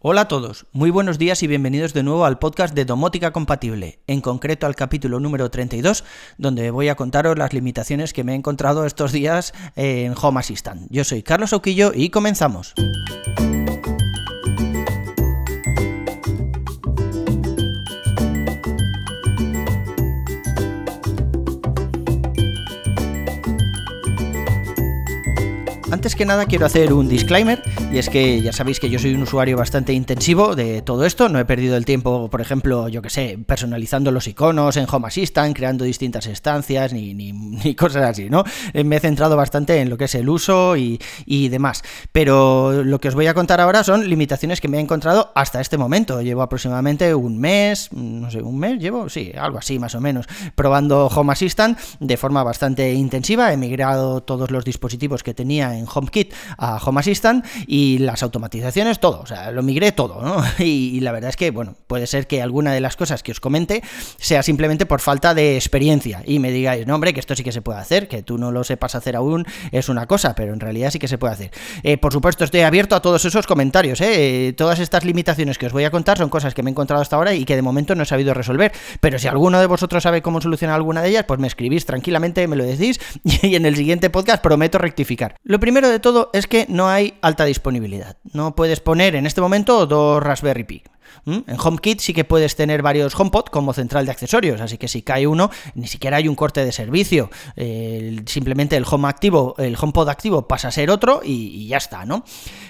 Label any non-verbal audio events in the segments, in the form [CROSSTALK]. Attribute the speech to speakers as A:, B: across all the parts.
A: Hola a todos, muy buenos días y bienvenidos de nuevo al podcast de Domótica Compatible, en concreto al capítulo número 32, donde voy a contaros las limitaciones que me he encontrado estos días en Home Assistant. Yo soy Carlos Auquillo y comenzamos. Antes que nada quiero hacer un disclaimer y es que ya sabéis que yo soy un usuario bastante intensivo de todo esto, no he perdido el tiempo, por ejemplo, yo que sé, personalizando los iconos en Home Assistant, creando distintas estancias ni, [LAUGHS] ni, cosas así, ¿no? Eh, me he centrado bastante en lo que es el uso y, y, demás, pero lo que os voy a contar ahora son limitaciones que me he encontrado hasta este momento, llevo aproximadamente un mes, no sé, un mes llevo, sí, algo así más o menos, probando Home Assistant de forma bastante intensiva, he migrado todos los dispositivos que tenía en HomeKit a Home Assistant y las automatizaciones, todo, o sea, lo migré todo, ¿no? [LAUGHS] Y, la verdad es que, bueno, puede ser que alguna de las cosas que os comente sea simplemente por falta de experiencia y me digáis, no, hombre, que esto sí que se puede hacer, que tú no lo sepas hacer aún es una cosa, pero en realidad sí que se puede hacer. Eh, por supuesto, estoy abierto a todos esos comentarios, ¿eh? Todas estas limitaciones que os voy a contar son cosas que me he encontrado hasta ahora y que de momento no he sabido resolver, pero si alguno de vosotros sabe cómo solucionar alguna de ellas, pues me escribís tranquilamente, me lo decís [LAUGHS] y en el siguiente podcast prometo rectificar. Lo primero de todo es que no hay alta disponibilidad. No puedes poner en este momento dos Raspberry Pi. ¿Mm? En HomeKit sí que puedes tener varios HomePod como central de accesorios, así que si cae uno, ni siquiera hay un corte de servicio. simplemente el Home activo, el HomePod activo pasa a ser otro y, ya está, ¿no?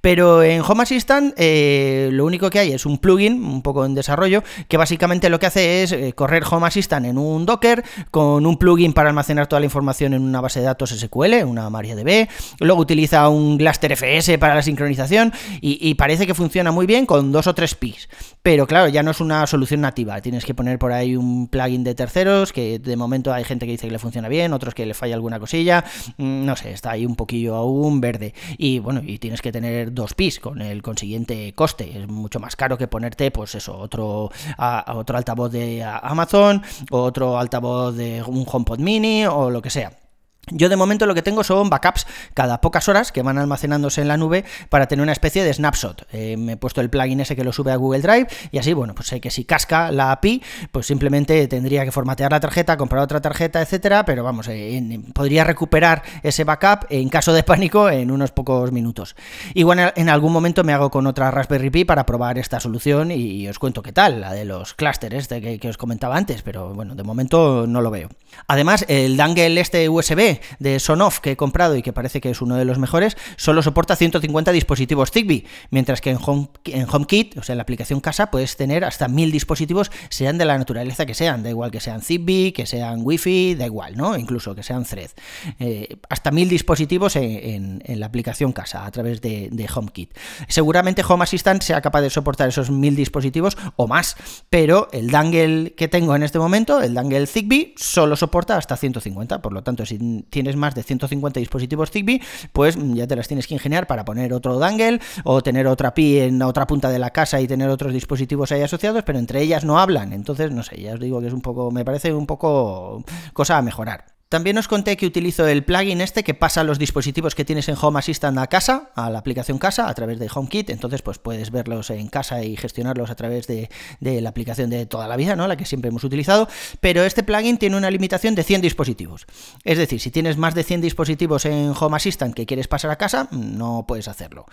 A: Pero en Home Assistant eh, lo único que hay es un plugin, un poco en desarrollo, que básicamente lo que hace es eh, correr Home Assistant en un Docker con un plugin para almacenar toda la información en una base de datos SQL, una MariaDB. Luego utiliza un Gluster FS para la sincronización y, y parece que funciona muy bien con dos o tres PIs. Pero claro, ya no es una solución nativa. Tienes que poner por ahí un plugin de terceros, que de momento hay gente que dice que le funciona bien, otros que le falla alguna cosilla. Mm, no sé, está ahí un poquillo aún verde. Y bueno, y tienes que tener dos PIS con el consiguiente coste. Es mucho más caro que ponerte, pues eso, otro, a, otro altavoz de Amazon, o otro altavoz de un HomePod mini o lo que sea. Yo de momento lo que tengo son backups cada pocas horas que van almacenándose en la nube para tener una especie de snapshot. Eh, me he puesto el plugin ese que lo sube a Google Drive y así, bueno, pues sé que si casca la API, pues simplemente tendría que formatear la tarjeta, comprar otra tarjeta, etcétera, pero vamos, eh, podría recuperar ese backup en caso de pánico en unos pocos minutos. Igual en algún momento me hago con otra Raspberry Pi para probar esta solución y, os cuento qué tal, la de los clusters este que, que os comentaba antes, pero bueno, de momento no lo veo. Además, el dangle este USB de Sonoff que he comprado y que parece que es uno de los mejores, solo soporta 150 dispositivos Zigbee, mientras que en, Home, en HomeKit, o sea, en la aplicación casa, puedes tener hasta 1000 dispositivos, sean de la naturaleza que sean, da igual que sean Zigbee, que sean Wi-Fi, da igual, ¿no? Incluso que sean Thread. Eh, hasta 1000 dispositivos en, la aplicación casa a través de, HomeKit. Seguramente Home Assistant sea capaz de soportar esos 1000 dispositivos o más, pero el dangle que tengo en este momento, el dangle Zigbee, solo soporta hasta 150, por lo tanto, si tienes más de 150 dispositivos Zigbee, pues ya te las tienes que ingeniar para poner otro dangle o tener otra PI en otra punta de la casa y tener otros dispositivos ahí asociados, pero entre ellas no hablan. Entonces, no sé, ya os digo que es un poco, me parece un poco cosa a mejorar. También os conté que utilizo el plugin este que pasa los dispositivos que tienes en Home Assistant a casa, a la aplicación casa, a través de HomeKit. Entonces, pues puedes verlos en casa y gestionarlos a través de, la aplicación de toda la vida, ¿no? La que siempre hemos utilizado. Pero este plugin tiene una limitación de 100 dispositivos. Es decir, si tienes más de 100 dispositivos en Home Assistant que quieres pasar a casa, no puedes hacerlo.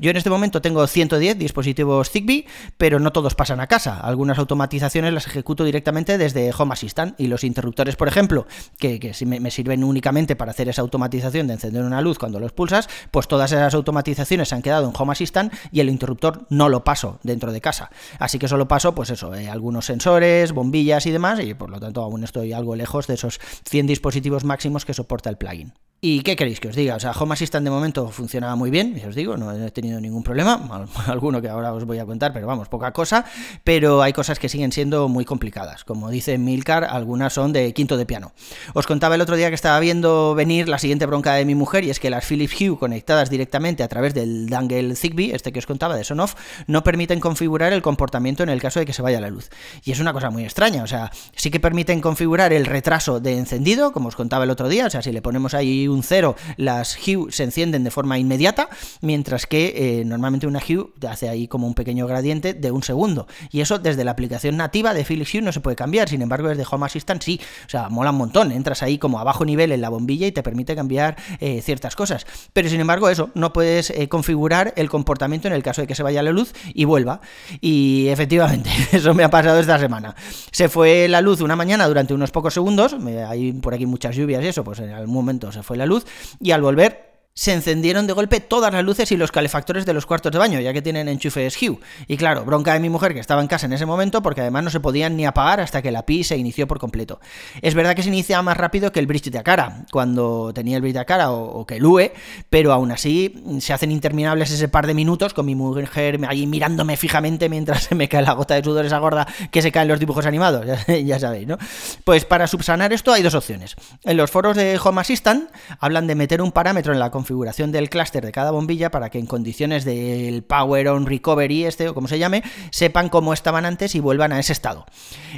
A: Yo en este momento tengo 110 dispositivos Zigbee, pero no todos pasan a casa. Algunas automatizaciones las ejecuto directamente desde Home Assistant y los interruptores, por ejemplo, que si me, sirven únicamente para hacer esa automatización de encender una luz cuando los pulsas, pues todas esas automatizaciones se han quedado en Home Assistant y el interruptor no lo paso dentro de casa. Así que solo paso, pues eso, eh, algunos sensores, bombillas y demás, y por lo tanto aún estoy algo lejos de esos 100 dispositivos máximos que soporta el plugin. ¿Y qué queréis que os diga? O sea, Home Assistant de momento funcionaba muy bien, os digo, no he tenido ningún problema, [LAUGHS] alguno que ahora os voy a contar, pero vamos, poca cosa, pero hay cosas que siguen siendo muy complicadas. Como dice Milcar, algunas son de quinto de piano. Os contaba el otro día que estaba viendo venir la siguiente bronca de mi mujer y es que las Philips Hue conectadas directamente a través del dangle Zigbee, este que os contaba de Sonoff, no permiten configurar el comportamiento en el caso de que se vaya la luz. Y es una cosa muy extraña, o sea, sí que permiten configurar el retraso de encendido, como os contaba el otro día, o sea, si le ponemos ahí un 0, las Hue se encienden de forma inmediata, mientras que eh, normalmente una Hue hace ahí como un pequeño gradiente de un segundo. Y eso desde la aplicación nativa de Philips Hue no se puede cambiar, sin embargo desde Home Assistant sí, o sea, mola un montón, entras ahí como a bajo nivel en la bombilla y te permite cambiar eh, ciertas cosas. Pero sin embargo eso, no puedes eh, configurar el comportamiento en el caso de que se vaya la luz y vuelva. Y efectivamente, [LAUGHS] eso me ha pasado esta semana. Se fue la luz una mañana durante unos pocos segundos, hay por aquí muchas lluvias y eso, pues en algún momento se fue la luz, y al volver se encendieron de golpe todas las luces y los calefactores de los cuartos de baño, ya que tienen enchufes Hue. Y claro, bronca de mi mujer que estaba en casa en ese momento, porque además no se podían ni apagar hasta que la PI se inició por completo. Es verdad que se inicia más rápido que el bridge de Akara, cuando tenía el bridge de Akara o, que el UE, pero aún así se hacen interminables ese par de minutos con mi mujer ahí mirándome fijamente mientras [LAUGHS] se me cae la gota de sudor esa gorda que se cae en los dibujos animados, [LAUGHS] ya, ya sabéis, ¿no? Pues para subsanar esto hay dos opciones. En los foros de Home Assistant hablan de meter un parámetro en la configuración del clúster de cada bombilla para que en condiciones del Power On Recovery, este o como se llame, sepan cómo estaban antes y vuelvan a ese estado.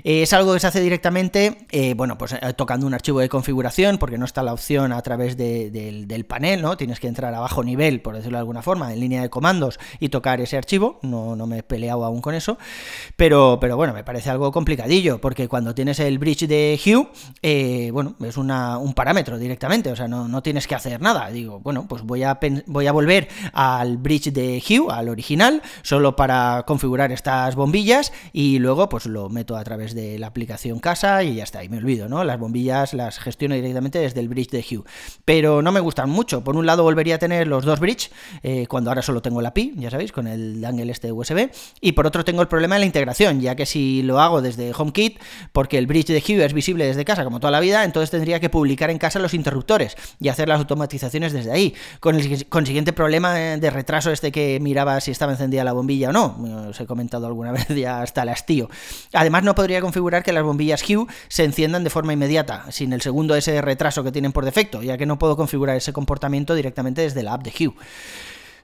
A: Eh, es algo que se hace directamente, eh, bueno, pues eh, tocando un archivo de configuración, porque no está la opción a través del, panel, ¿no? Tienes que entrar a bajo nivel, por decirlo de alguna forma, en línea de comandos y tocar ese archivo. No, no me he peleado aún con eso, pero, pero bueno, me parece algo complicadillo, porque cuando tienes el bridge de Hue, bueno, es un parámetro directamente, o sea, no, no tienes que hacer nada. Digo, bueno, pues voy a, voy a volver al bridge de Hue, al original, solo para configurar estas bombillas y luego pues lo meto a través de la aplicación casa y ya está, y me olvido, ¿no? Las bombillas las gestiono directamente desde el bridge de Hue. Pero no me gustan mucho. Por un lado volvería a tener los dos bridge, eh, cuando ahora solo tengo la PI, ya sabéis, con el dangle este USB, y por otro tengo el problema de la integración, ya que si lo hago desde HomeKit, porque el bridge de Hue es visible desde casa como toda la vida, entonces tendría que publicar en casa los interruptores y hacer las automatizaciones desde ahí con el consiguiente problema de retraso este que miraba si estaba encendida la bombilla o no. Os he comentado alguna [LAUGHS] vez ya hasta el hastío. Además no podría configurar que las bombillas Hue se enciendan de forma inmediata, sin el segundo ese retraso que tienen por defecto, ya que no puedo configurar ese comportamiento directamente desde la app de Hue.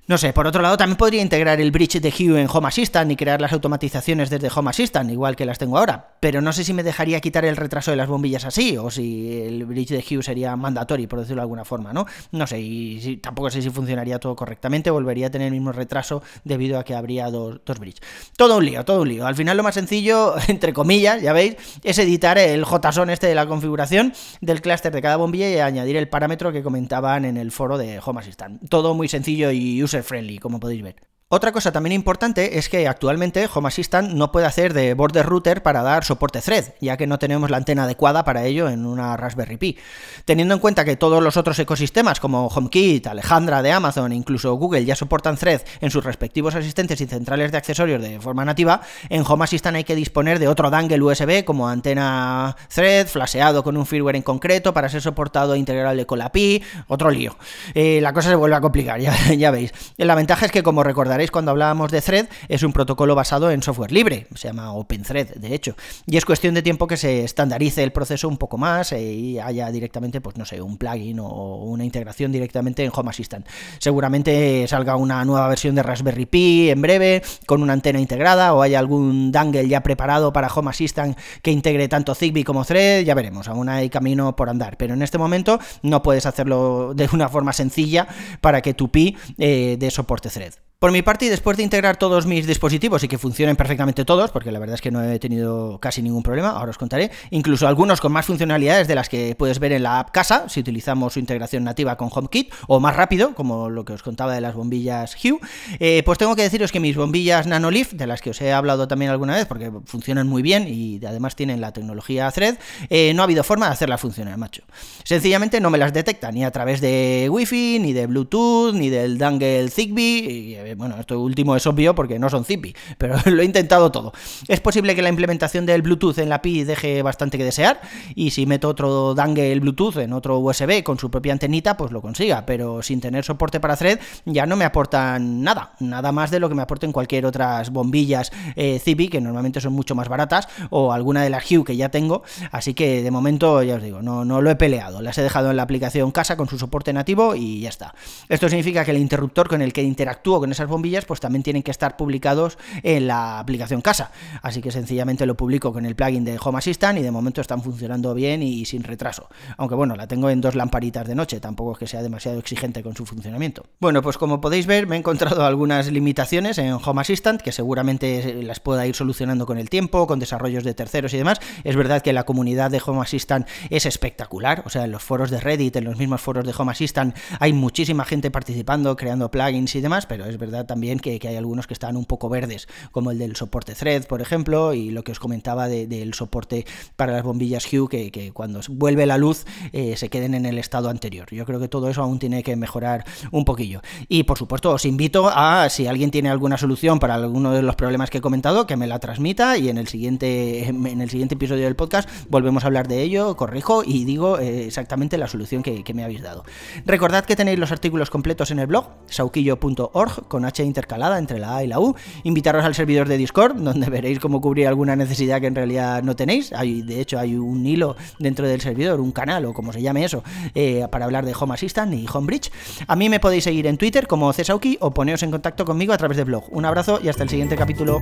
A: No sé, por otro lado, también podría integrar el bridge de Hue en Home Assistant y crear las automatizaciones desde Home Assistant, igual que las tengo ahora. Pero no sé si me dejaría quitar el retraso de las bombillas así, o si el bridge de Hue sería mandatorio, por decirlo de alguna forma, ¿no? No sé, y tampoco sé si funcionaría todo correctamente, volvería a tener el mismo retraso debido a que habría dos, dos bridge. Todo un lío, todo un lío. Al final lo más sencillo, [LAUGHS] entre comillas, ya veis, es editar el JSON este de la configuración del clúster de cada bombilla y añadir el parámetro que comentaban en el foro de Home Assistant. Todo muy sencillo y user friendly, como podéis ver. Otra cosa también importante es que actualmente Home Assistant no puede hacer de border router para dar soporte Thread, ya que no tenemos la antena adecuada para ello en una Raspberry Pi. Teniendo en cuenta que todos los otros ecosistemas como HomeKit, Alejandra de Amazon e incluso Google ya soportan Thread en sus respectivos asistentes y centrales de accesorios de forma nativa, en Home Assistant hay que disponer de otro dangle USB como antena Thread, flasheado con un firmware en concreto para ser soportado integrable con la Pi, otro lío. Eh, la cosa se vuelve a complicar, [LAUGHS] ya veis. La ventaja es que como recordaréis cuando hablábamos de Thread, es un protocolo basado en software libre, se llama OpenThread, de hecho, y es cuestión de tiempo que se estandarice el proceso un poco más eh, y haya directamente, pues no sé, un plugin o una integración directamente en Home Assistant. Seguramente salga una nueva versión de Raspberry Pi en breve, con una antena integrada, o haya algún dangle ya preparado para Home Assistant que integre tanto Zigbee como Thread, ya veremos, aún hay camino por andar, pero en este momento no puedes hacerlo de una forma sencilla para que tu Pi eh, dé soporte Thread. Por mi parte, y después de integrar todos mis dispositivos y que funcionen perfectamente todos, porque la verdad es que no he tenido casi ningún problema, ahora os contaré, incluso algunos con más funcionalidades de las que puedes ver en la app casa, si utilizamos su integración nativa con HomeKit, o más rápido, como lo que os contaba de las bombillas Hue, eh, pues tengo que deciros que mis bombillas Nanolift, de las que os he hablado también alguna vez, porque funcionan muy bien y además tienen la tecnología Thread, eh, no ha habido forma de hacerlas funcionar, macho. Sencillamente no me las detecta ni a través de Wi-Fi, ni de Bluetooth, ni del dangle Zigbee, y, eh, bueno, esto último es obvio porque no son Zigbee, [LAUGHS] pero [LAUGHS] lo he intentado todo. Es posible que la implementación del Bluetooth en la Pi deje bastante que desear, y si meto otro dangle Bluetooth en otro USB con su propia antenita, pues lo consiga, pero sin tener soporte para Thread ya no me aportan nada, nada más de lo que me aporten cualquier otras bombillas eh, Zigbee, que normalmente son mucho más baratas, o alguna de las Hue que ya tengo, así que de momento, ya os digo, no, no lo he peleado, las he dejado en la aplicación casa con su soporte nativo y ya está. Esto significa que el interruptor con el que interactúo con esa esas bombillas, pues también tienen que estar publicados en la aplicación casa. Así que sencillamente lo publico con el plugin de Home Assistant y de momento están funcionando bien y sin retraso. Aunque bueno, la tengo en dos lamparitas de noche, tampoco es que sea demasiado exigente con su funcionamiento. Bueno, pues como podéis ver, me he encontrado algunas limitaciones en Home Assistant que seguramente las pueda ir solucionando con el tiempo, con desarrollos de terceros y demás. Es verdad que la comunidad de Home Assistant es espectacular, o sea, en los foros de Reddit, en los mismos foros de Home Assistant, hay muchísima gente participando, creando plugins y demás, pero es verdad también que, hay algunos que están un poco verdes, como el del soporte Thread, por ejemplo, y lo que os comentaba del soporte para las bombillas Hue, que, cuando vuelve la luz eh, se queden en el estado anterior. Yo creo que todo eso aún tiene que mejorar un poquillo. Y por supuesto, os invito a, si alguien tiene alguna solución para alguno de los problemas que he comentado, que me la transmita y en el siguiente, en el siguiente episodio del podcast volvemos a hablar de ello, corrijo y digo eh, exactamente la solución que, que me habéis dado. Recordad que tenéis los artículos completos en el blog, sauquillo.org, con H intercalada entre la A y la U. Invitaros al servidor de Discord, donde veréis cómo cubrir alguna necesidad que en realidad no tenéis. Hay, de hecho, hay un hilo dentro del servidor, un canal o como se llame eso, eh, para hablar de Home Assistant y Homebridge. A mí me podéis seguir en Twitter como Cesauki o poneros en contacto conmigo a través de blog. Un abrazo y hasta el siguiente capítulo.